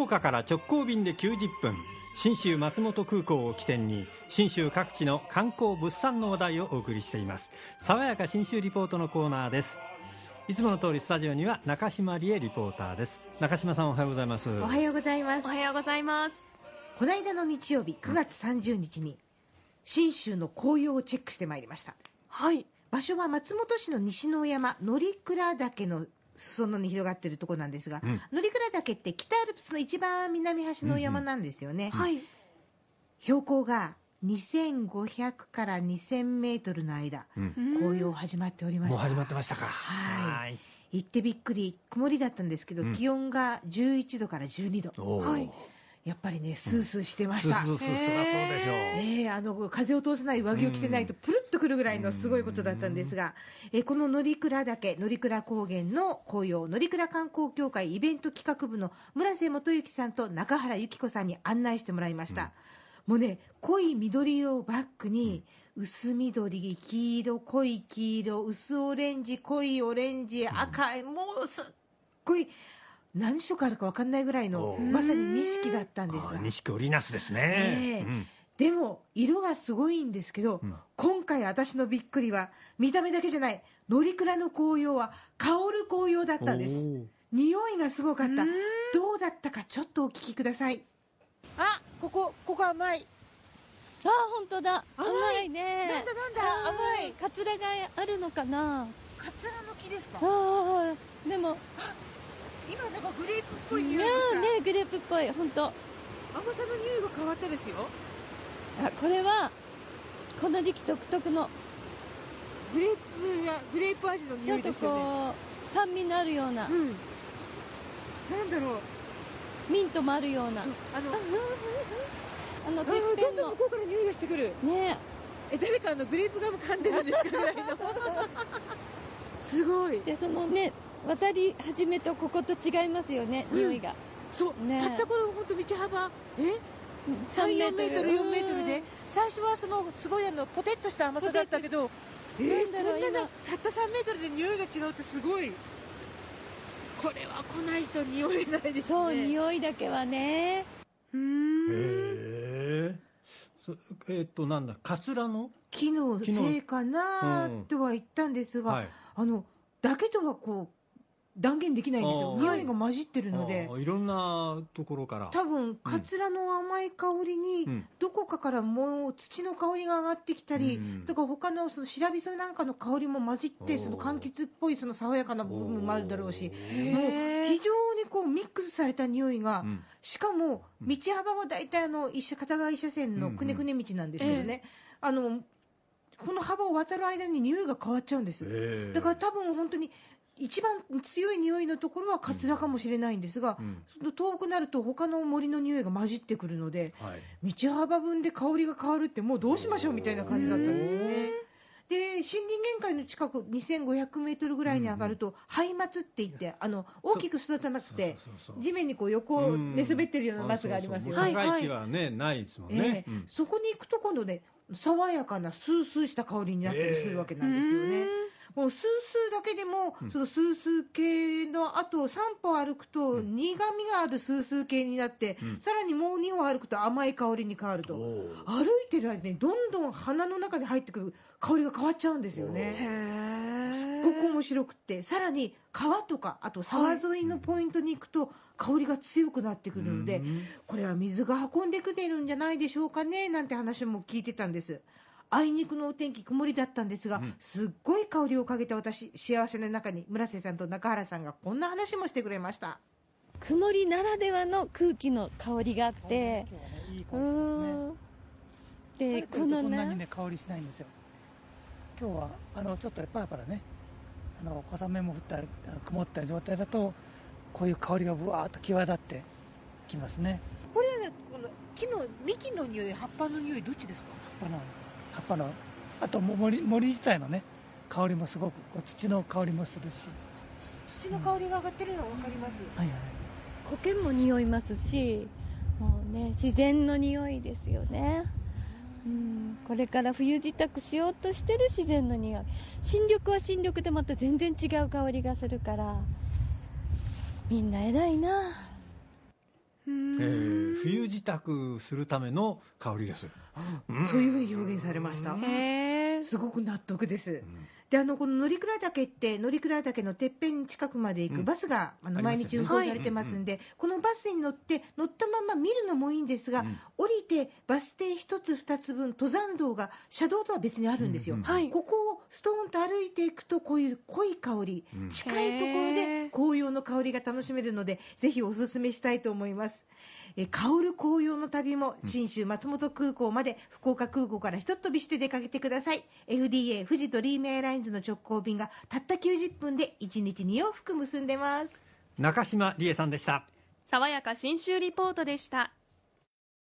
福岡から直行便で90分。信州松本空港を起点に信州各地の観光物産の話題をお送りしています。爽やか信州リポートのコーナーです。いつもの通りスタジオには中島理恵リポーターです。中島さんおはようございます。おはようございます。おはようございます。この間の日曜日9月30日に信州の紅葉をチェックしてまいりました。はい。場所は松本市の西の山乗鞍岳の裾野に広がっているところなんですが、うん。乗鞍岳って北アルプスの一番南端の山なんですよね、はい。標高が2500から2000メートルの間、うん。紅葉始まっておりました。もう始まってましたか。はい。い。行ってびっくり。曇りだったんですけど、うん。気温が11度から12度。はいやっぱりねスースーしてました、そうそうそうそりゃそうでしょう、ねえあの風を通さない上着を着てないとプルッとくるぐらいのすごいことだったんですが、えこの乗鞍岳乗鞍高原の紅葉乗鞍観光協会イベント企画部の村瀬元幸さんと中原由紀子さんに案内してもらいました、もうね濃い緑色をバックに、薄緑黄色濃い黄色薄オレンジ濃いオレンジ赤い、もうすっごい何色あるか分かんないぐらいのまさに錦だったんですが錦織りなすですね。ねえ。でも色がすごいんですけど、うん。今回私のびっくりは見た目だけじゃない乗鞍の紅葉は香る紅葉だったんです。おー匂いがすごかった。うん。どうだったかちょっとお聞きください。あここここ甘い。あ本当だ。甘い。甘いね。なんだなんだあ甘い。カツラがあるのかな。カツラの木ですか？ああでも今なんかグレープっぽい匂いがした、ーねグレープっぽい本当甘さの匂いが変わったですよ。あこれはこの時期独特の。グレープやグレープ味の匂いちょっとですよねこう酸味のあるような。うん。なんだろう。ミントもあるような。あの。あのあてっぺんの。どんどん向こうから匂いがしてくる。ね。え誰かあのグレープガム噛んでるんですか？ぐらいの。すごい。でそのね渡り始めとここと違いますよね、うん。匂いが。そう、ねたったこれ本当道幅？え？3 34メートル。4メートル。で？うん。最初はそのすごいあのポテッとした甘さだったけどえ？ー、なんだろうこんなの今。たった3メートルで匂いが違うってすごい。これは来ないと匂えないですね。そう匂いだけはね。うーん。へえそえっ、となんだ？カツラの？木のせいかなうんとは言ったんですが、はい。あのだけとはこう断言できないんですよ。匂いが混じってるので。いろんなところから。多分カツラの甘い香りに、うん。どこかからもう土の香りが上がってきたり、うん。とか他のその白味噌なんかの香りも混じってその柑橘っぽいその爽やかな部分もあるだろうし。もう非常にこうミックスされた匂いが、うん。しかも道幅は大体あの一車片側一車線のくねくね道なんですけどね、あのこの幅を渡る間に匂いが変わっちゃうんです、だから多分本当に一番強い匂いのところはカツラかもしれないんですが、うん。遠くなると他の森の匂いが混じってくるのではい。道幅分で香りが変わるってもうどうしましょうみたいな感じだったんですよね。で森林限界の近く2500メートルぐらいに上がると、灰松って言ってあの大きく育たなくて地面にこう横を寝そべってるような松がありますよね。高い。木はね、ないですもんね、ええ。そこに行くと今度ね爽やかなスースーした香りになったりするわけなんですよね。もうスースーだけでも、そのスースー系のあと3歩歩くと苦みがあるスースー系になって、さらにもう2歩歩くと甘い香りに変わると。歩いてる間にどんどん鼻の中に入ってくる香りが変わっちゃうんですよね。すっごく面白くって。さらに川とかあと沢沿いのポイントに行くと香りが強くなってくるので、うん。これは水が運んでくれるんじゃないでしょうかねなんて話も聞いてたんですあいにくのお天気曇りだったんですが、すっごい香りをかけた私幸せな中に村瀬さんと中原さんがこんな話もしてくれました曇りならではの空気の香りがあっていいう香りしますね。でここんなにねね香りしないんですよ。今日はあのちょっとパラパラね、あの小雨も降ったり曇った状態だとこういう香りがぶわーっと際立ってきますね。これはねこの木の幹の匂い葉っぱの匂いどっちですか？葉っぱの葉っぱのあとも森森自体のね香りもすごくこう土の香りもするし、土の香りが上がってるのが分かります、はいはい。苔も匂いますしもうね自然の匂いですよね。うん。これから冬支度しようとしてる自然の匂い。新緑は新緑でまた全然違う香りがするからみんな偉いな。うえー冬支度するための香りがするそういうふうに表現されました。すごく納得です。であのこの乗鞍岳って乗鞍岳のてっぺん近くまで行くバスが、あの毎日運行されてますんで、このバスに乗って乗ったまま見るのもいいんですが、降りてバス停一つ二つ分登山道が車道とは別にあるんですよ、はい。ここをストーンと歩いていくとこういう濃い香り、近いところへでー。紅葉の香りが楽しめるのでぜひおすすめしたいと思いますえ香る紅葉の旅も信州松本空港まで福岡空港からひとっ飛びして出かけてください。FDA 富士ドリームエアラインズの直行便がたった90分で1日2往復結んでます。中島理恵さんでした。爽やか新州リポートでした